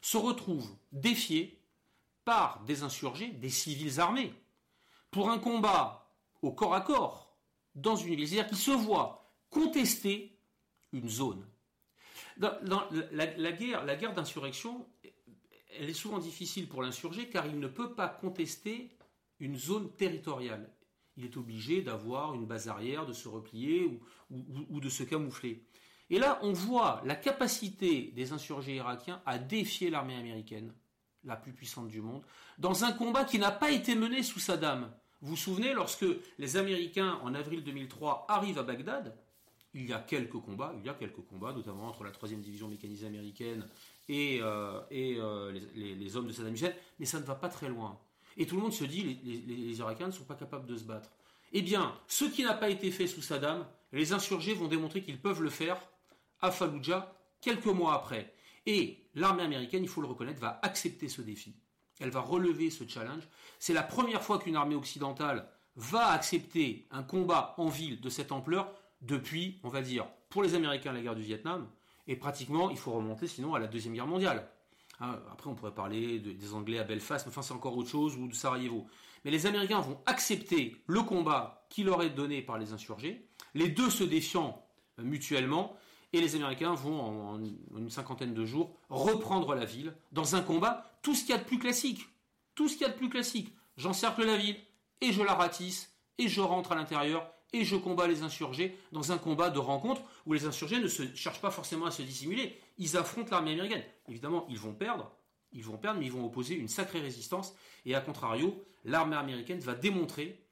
se retrouvent défiés par des insurgés, des civils armés, pour un combat au corps à corps dans une ville. C'est-à-dire se voient contester une zone. Dans, la, guerre, la guerre d'insurrection, elle est souvent difficile pour l'insurgé car il ne peut pas contester une zone territoriale. Il est obligé d'avoir une base arrière, de se replier ou de se camoufler. Et là, on voit la capacité des insurgés irakiens à défier l'armée américaine, la plus puissante du monde, dans un combat qui n'a pas été mené sous Saddam. Vous vous souvenez, lorsque les Américains, en avril 2003, arrivent à Bagdad, il y a quelques combats, il y a quelques combats, notamment entre la 3e division mécanisée américaine et, euh, euh, les, hommes de Saddam Hussein, mais ça ne va pas très loin. Et tout le monde se dit, les Irakiens ne sont pas capables de se battre. Eh bien, ce qui n'a pas été fait sous Saddam, les insurgés vont démontrer qu'ils peuvent le faire à Fallujah quelques mois après. Et l'armée américaine, il faut le reconnaître, va accepter ce défi. Elle va relever ce challenge. C'est la première fois qu'une armée occidentale va accepter un combat en ville de cette ampleur depuis, on va dire, pour les Américains, la guerre du Vietnam, et pratiquement, il faut remonter sinon à la Deuxième Guerre mondiale. Hein, après, on pourrait parler des Anglais à Belfast, mais enfin, c'est encore autre chose, ou de Sarajevo. Mais les Américains vont accepter le combat qui leur est donné par les insurgés, les deux se défiant euh, mutuellement, et les Américains vont, en, une cinquantaine de jours, reprendre la ville dans un combat, tout ce qu'il y a de plus classique. Tout ce qu'il y a de plus classique. J'encercle la ville, et je la ratisse, et je rentre à l'intérieur, et je combats les insurgés dans un combat de rencontre où les insurgés ne se cherchent pas forcément à se dissimuler. Ils affrontent l'armée américaine. Évidemment, ils vont perdre, ils vont perdre, mais ils vont opposer une sacrée résistance. Et à contrario, l'armée américaine va démontrer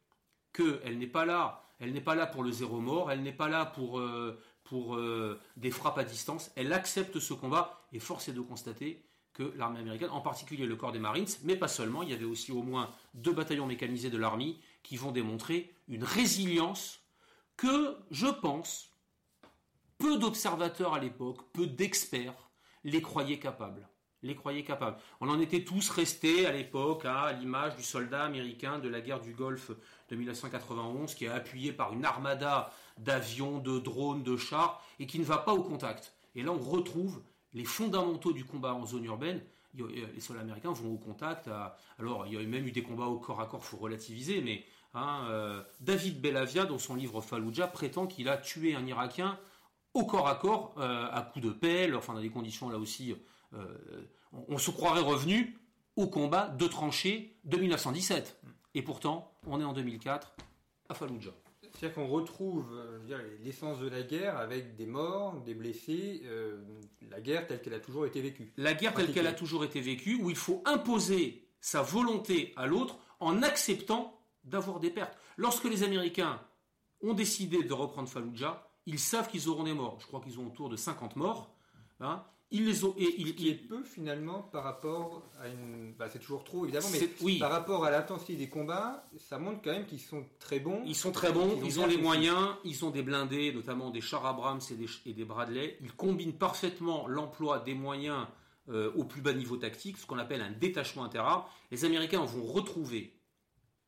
qu'elle n'est pas là, elle n'est pas là pour le zéro mort, elle n'est pas là pour, euh, pour euh, des frappes à distance. Elle accepte ce combat et force est de constater que l'armée américaine, en particulier le corps des Marines, mais pas seulement, il y avait aussi au moins deux bataillons mécanisés de l'armée qui vont démontrer une résilience que, je pense, peu d'observateurs à l'époque, peu d'experts les croyaient capables. Les croyaient capables. On en était tous restés à l'époque à l'image du soldat américain de la guerre du Golfe de 1991 qui est appuyé par une armada d'avions, de drones, de chars et qui ne va pas au contact. Et là, on retrouve les fondamentaux du combat en zone urbaine les soldats américains vont au contact. alors, il y a même eu des combats au corps à corps, faut relativiser, mais Hein, euh, David Bellavia, dans son livre Fallujah, prétend qu'il a tué un Irakien au corps à corps, euh, à coups de pelle, enfin dans des conditions là aussi, euh, on, se croirait revenu au combat de tranchées de 1917. Et pourtant, on est en 2004 à Fallujah. C'est-à-dire qu'on retrouve l'essence de la guerre avec des morts, des blessés, la guerre telle qu'elle a toujours été vécue. La guerre telle qu'elle a toujours été vécue, où il faut imposer sa volonté à l'autre en acceptant d'avoir des pertes. Lorsque les Américains ont décidé de reprendre Fallujah, ils savent qu'ils auront des morts. Je crois qu'ils ont autour de 50 morts. Hein. Ils les ont, et il, est peu finalement par rapport à une. Bah, c'est toujours trop évidemment, mais oui. par rapport à l'intensité des combats, ça montre quand même qu'ils sont très bons. Ils sont très bons, ils, ont, les moyens, ils ont des blindés, notamment des chars Abrams et des, et des Bradley. Ils combinent parfaitement l'emploi des moyens euh, au plus bas niveau tactique, ce qu'on appelle un détachement interarmes. Les Américains vont retrouver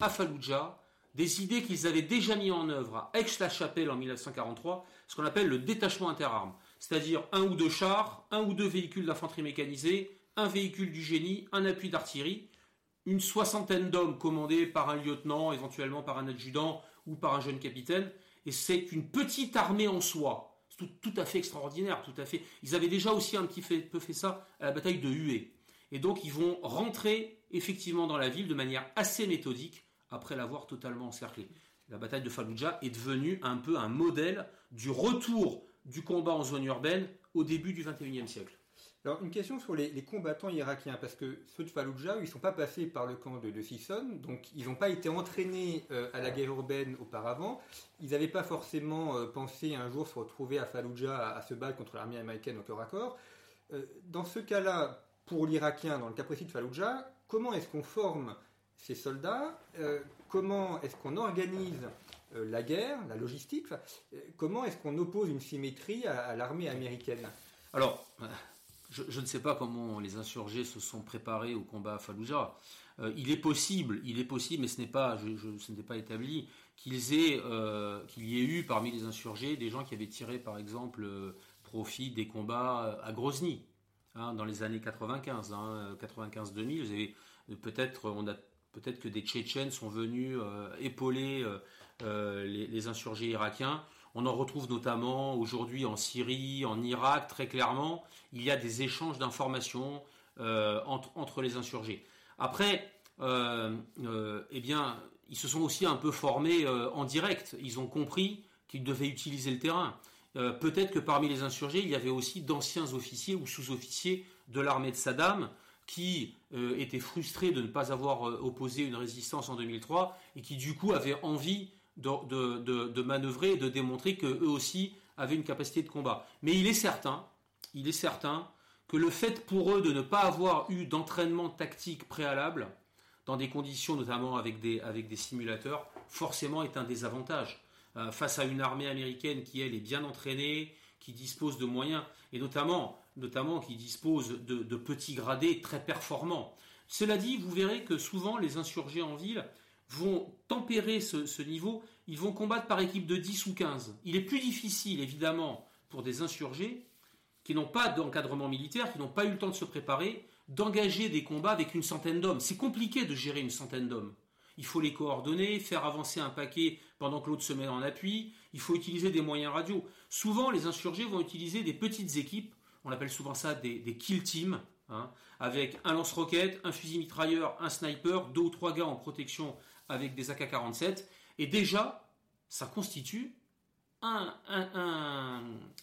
à Fallujah, des idées qu'ils avaient déjà mis en œuvre à Aix-la-Chapelle en 1943, ce qu'on appelle le détachement interarmes, c'est-à-dire un ou deux chars, un ou deux véhicules d'infanterie mécanisée, un véhicule du génie, un appui d'artillerie, une soixantaine d'hommes commandés par un lieutenant, éventuellement par un adjudant ou par un jeune capitaine, et c'est une petite armée en soi. Tout, tout, à fait extraordinaire, tout à fait. Ils avaient déjà aussi un petit peu fait ça à la bataille de Hué. Et donc ils vont rentrer effectivement dans la ville de manière assez méthodique après l'avoir totalement encerclé. La bataille de Fallujah est devenue un peu un modèle du retour du combat en zone urbaine au début du XXIe siècle. Alors, une question sur les, combattants irakiens, parce que ceux de Fallujah, ils ne sont pas passés par le camp de, de Sisson, donc ils n'ont pas été entraînés euh, à la guerre urbaine auparavant. Ils n'avaient pas forcément euh, pensé un jour se retrouver à Fallujah à, se battre contre l'armée américaine au corps à corps. Euh, dans ce cas-là, pour l'Irakien, dans le cas précis de Fallujah, comment est-ce qu'on forme ces soldats, comment est-ce qu'on organise la guerre, la logistique, euh, comment est-ce qu'on oppose une symétrie à, l'armée américaine? Alors, je, ne sais pas comment les insurgés se sont préparés au combat à Fallujah. il est possible, il est possible, mais ce n'est pas, je, ce n'est pas établi, qu'ils aient, qu'il y ait eu parmi les insurgés des gens qui avaient tiré, par exemple, profit des combats à Grozny, hein, dans les années 95, 95-2000. Vous avez peut-être, on a Peut-être que des Tchétchènes sont venus euh, épauler euh, euh, les, insurgés irakiens. On en retrouve notamment aujourd'hui en Syrie, en Irak, très clairement. Il y a des échanges d'informations entre, les insurgés. Après, eh ils se sont aussi un peu formés en direct. Ils ont compris qu'ils devaient utiliser le terrain. Peut-être que parmi les insurgés, il y avait aussi d'anciens officiers ou sous-officiers de l'armée de Saddam qui euh, étaient frustrés de ne pas avoir euh, opposé une résistance en 2003 et qui du coup avaient envie de, manœuvrer et de démontrer qu'eux aussi avaient une capacité de combat. Mais il est certain, il est certain que le fait pour eux de ne pas avoir eu d'entraînement tactique préalable, dans des conditions notamment avec des, avec des simulateurs, forcément est un désavantage. Euh, face à une armée américaine qui, elle, est bien entraînée, qui dispose de moyens, et notamment notamment qui disposent de, petits gradés très performants. Cela dit, vous verrez que souvent les insurgés en ville vont tempérer ce, niveau, ils vont combattre par équipe de 10 ou 15. Il est plus difficile, évidemment, pour des insurgés qui n'ont pas d'encadrement militaire, qui n'ont pas eu le temps de se préparer, d'engager des combats avec une centaine d'hommes. C'est compliqué de gérer une centaine d'hommes. Il faut les coordonner, faire avancer un paquet pendant que l'autre se met en appui, il faut utiliser des moyens radio. Souvent, les insurgés vont utiliser des petites équipes, on appelle souvent ça des, kill teams, hein, avec un lance-roquette, un fusil mitrailleur, un sniper, deux ou trois gars en protection avec des AK-47, et déjà, ça constitue un,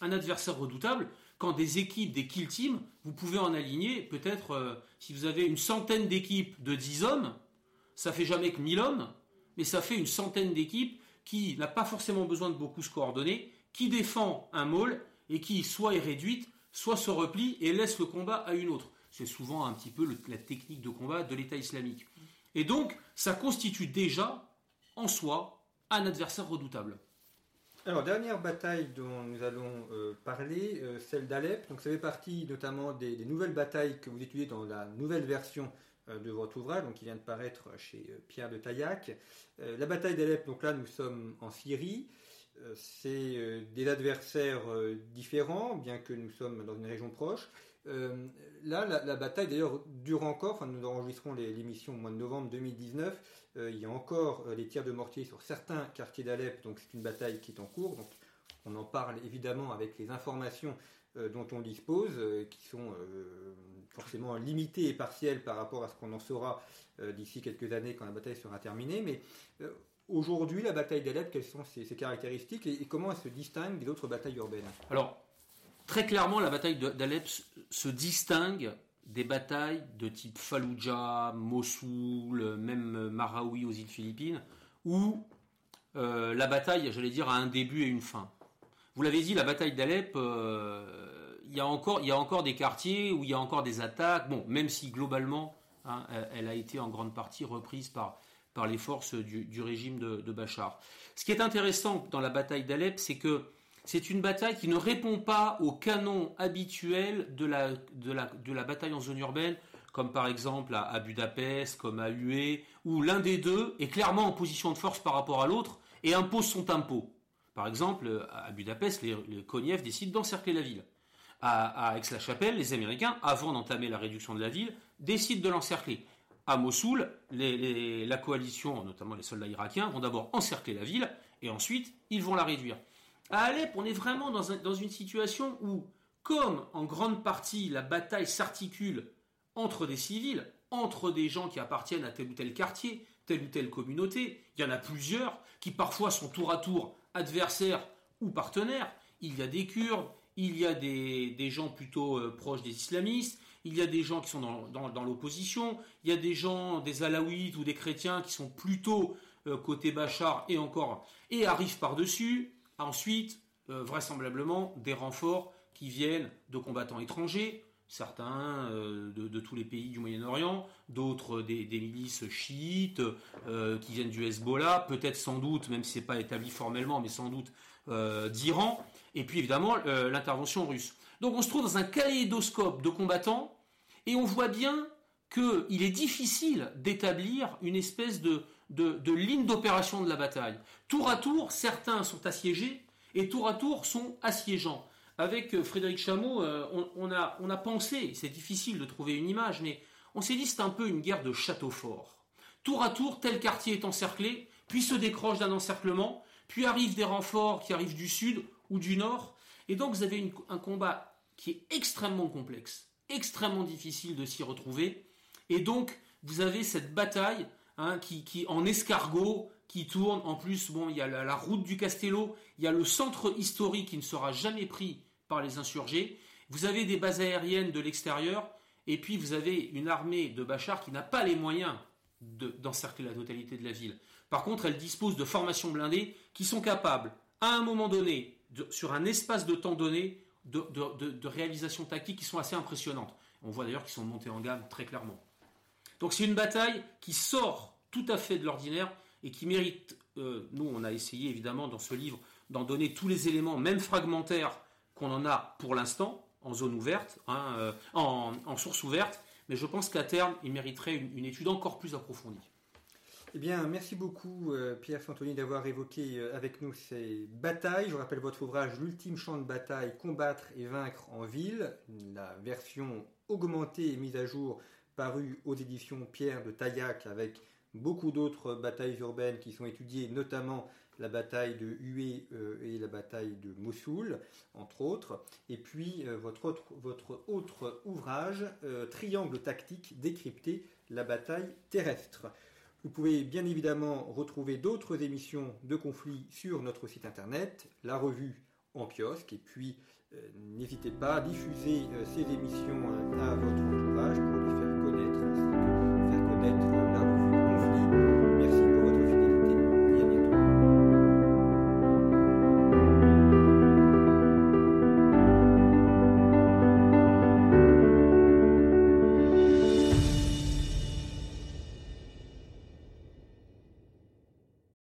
adversaire redoutable quand des équipes, des kill teams, vous pouvez en aligner peut-être, euh, si vous avez une centaine d'équipes de 10 hommes, ça fait jamais que 1000 hommes, mais ça fait une centaine d'équipes qui n'a pas forcément besoin de beaucoup se coordonner, qui défend un môle et qui soit est réduite, soit se replie et laisse le combat à une autre. C'est souvent un petit peu la technique de combat de l'État islamique. Et donc, ça constitue déjà, en soi, un adversaire redoutable. Alors, dernière bataille dont nous allons euh, parler, euh, celle d'Alep. Donc, ça fait partie notamment des, nouvelles batailles que vous étudiez dans la nouvelle version euh, de votre ouvrage, donc qui vient de paraître chez Pierre de Taillac. la bataille d'Alep, donc là, nous sommes en Syrie. C'est des adversaires différents, bien que nous sommes dans une région proche. là, la, bataille d'ailleurs dure encore. Enfin, nous enregistrons l'émission au mois de novembre 2019. Euh, il y a encore euh, les tirs de mortier sur certains quartiers d'Alep, donc c'est une bataille qui est en cours. Donc on en parle évidemment avec les informations euh, dont on dispose, qui sont forcément limitées et partielles par rapport à ce qu'on en saura d'ici quelques années quand la bataille sera terminée. Mais aujourd'hui, la bataille d'Alep, quelles sont ses, caractéristiques et, comment elle se distingue des autres batailles urbaines? Alors, très clairement, la bataille d'Alep se distingue des batailles de type Fallujah, Mossoul, même Marawi aux îles Philippines, où euh, la bataille, j'allais dire, a un début et une fin. Vous l'avez dit, la bataille d'Alep, euh, encore, y a encore des quartiers où il y a encore des attaques, bon, même si globalement, hein, elle a été en grande partie reprise par, les forces du, régime de, Bachar. Ce qui est intéressant dans la bataille d'Alep, c'est que c'est une bataille qui ne répond pas au canon habituel de la, bataille en zone urbaine, comme par exemple à, Budapest, comme à Hué, où l'un des deux est clairement en position de force par rapport à l'autre et impose son tempo. Par exemple, à Budapest, les, les décident d'encercler la ville. À, Aix-la-Chapelle, les Américains, avant d'entamer la réduction de la ville, décident de l'encercler. À Mossoul, la coalition, notamment les soldats irakiens, vont d'abord encercler la ville et ensuite ils vont la réduire. À Alep, on est vraiment dans, une situation où, comme en grande partie la bataille s'articule entre des civils, entre des gens qui appartiennent à tel ou tel quartier, telle ou telle communauté, il y en a plusieurs qui parfois sont tour à tour adversaires ou partenaires. Il y a des Kurdes, il y a des, gens plutôt euh, proches des islamistes, il y a des gens qui sont dans, l'opposition, il y a des gens, des alaouites ou des chrétiens qui sont plutôt euh, côté Bachar et encore, et arrivent par-dessus. Ensuite, euh, vraisemblablement, des renforts qui viennent de combattants étrangers, certains de, tous les pays du Moyen-Orient, d'autres des, milices chiites qui viennent du Hezbollah, peut-être sans doute, même si ce n'est pas établi formellement, mais sans doute d'Iran, et puis évidemment l'intervention russe. Donc on se trouve dans un kaléidoscope de combattants, et on voit bien qu'il est difficile d'établir une espèce de, de, ligne d'opération de la bataille. Tour à tour, certains sont assiégés et tour à tour sont assiégeants. Avec euh, Frédéric Chameau, euh, on, a, on a pensé, c'est difficile de trouver une image, mais on s'est dit c'est un peu une guerre de château fort. Tour à tour, tel quartier est encerclé, puis se décroche d'un encerclement, puis arrivent des renforts qui arrivent du sud ou du nord, et donc vous avez un combat qui est extrêmement complexe, extrêmement difficile de s'y retrouver, et donc vous avez cette bataille Hein, qui, en escargot, qui tourne. En plus, bon, il y a la, route du Castello, il y a le centre historique qui ne sera jamais pris par les insurgés. Vous avez des bases aériennes de l'extérieur, et puis vous avez une armée de Bachar qui n'a pas les moyens d'encercler la totalité de la ville. Par contre, elle dispose de formations blindées qui sont capables, à un moment donné, sur un espace de temps donné, de, réalisations tactiques qui sont assez impressionnantes. On voit d'ailleurs qu'ils sont montés en gamme très clairement. Donc c'est une bataille qui sort tout à fait de l'ordinaire et qui mérite, euh, nous on a essayé évidemment dans ce livre d'en donner tous les éléments, même fragmentaires, qu'on en a pour l'instant, en zone ouverte, hein, en, source ouverte, mais je pense qu'à terme, il mériterait une, étude encore plus approfondie. Eh bien, merci beaucoup Pierre Santoni d'avoir évoqué avec nous ces batailles. Je rappelle votre ouvrage L'ultime champ de bataille, combattre et vaincre en ville, la version augmentée et mise à jour parue aux éditions Pierre de Taillac avec beaucoup d'autres batailles urbaines qui sont étudiées, notamment la bataille de Hué euh, et la bataille de Mossoul, entre autres. Et puis euh, votre, autre, votre autre ouvrage, euh, Triangle tactique, décrypter la bataille terrestre. Vous pouvez bien évidemment retrouver d'autres émissions de conflits sur notre site internet, la revue en kiosque, et puis n'hésitez pas à diffuser ces émissions à votre entourage pour les faire connaître, ainsi que faire connaître la revue Conflit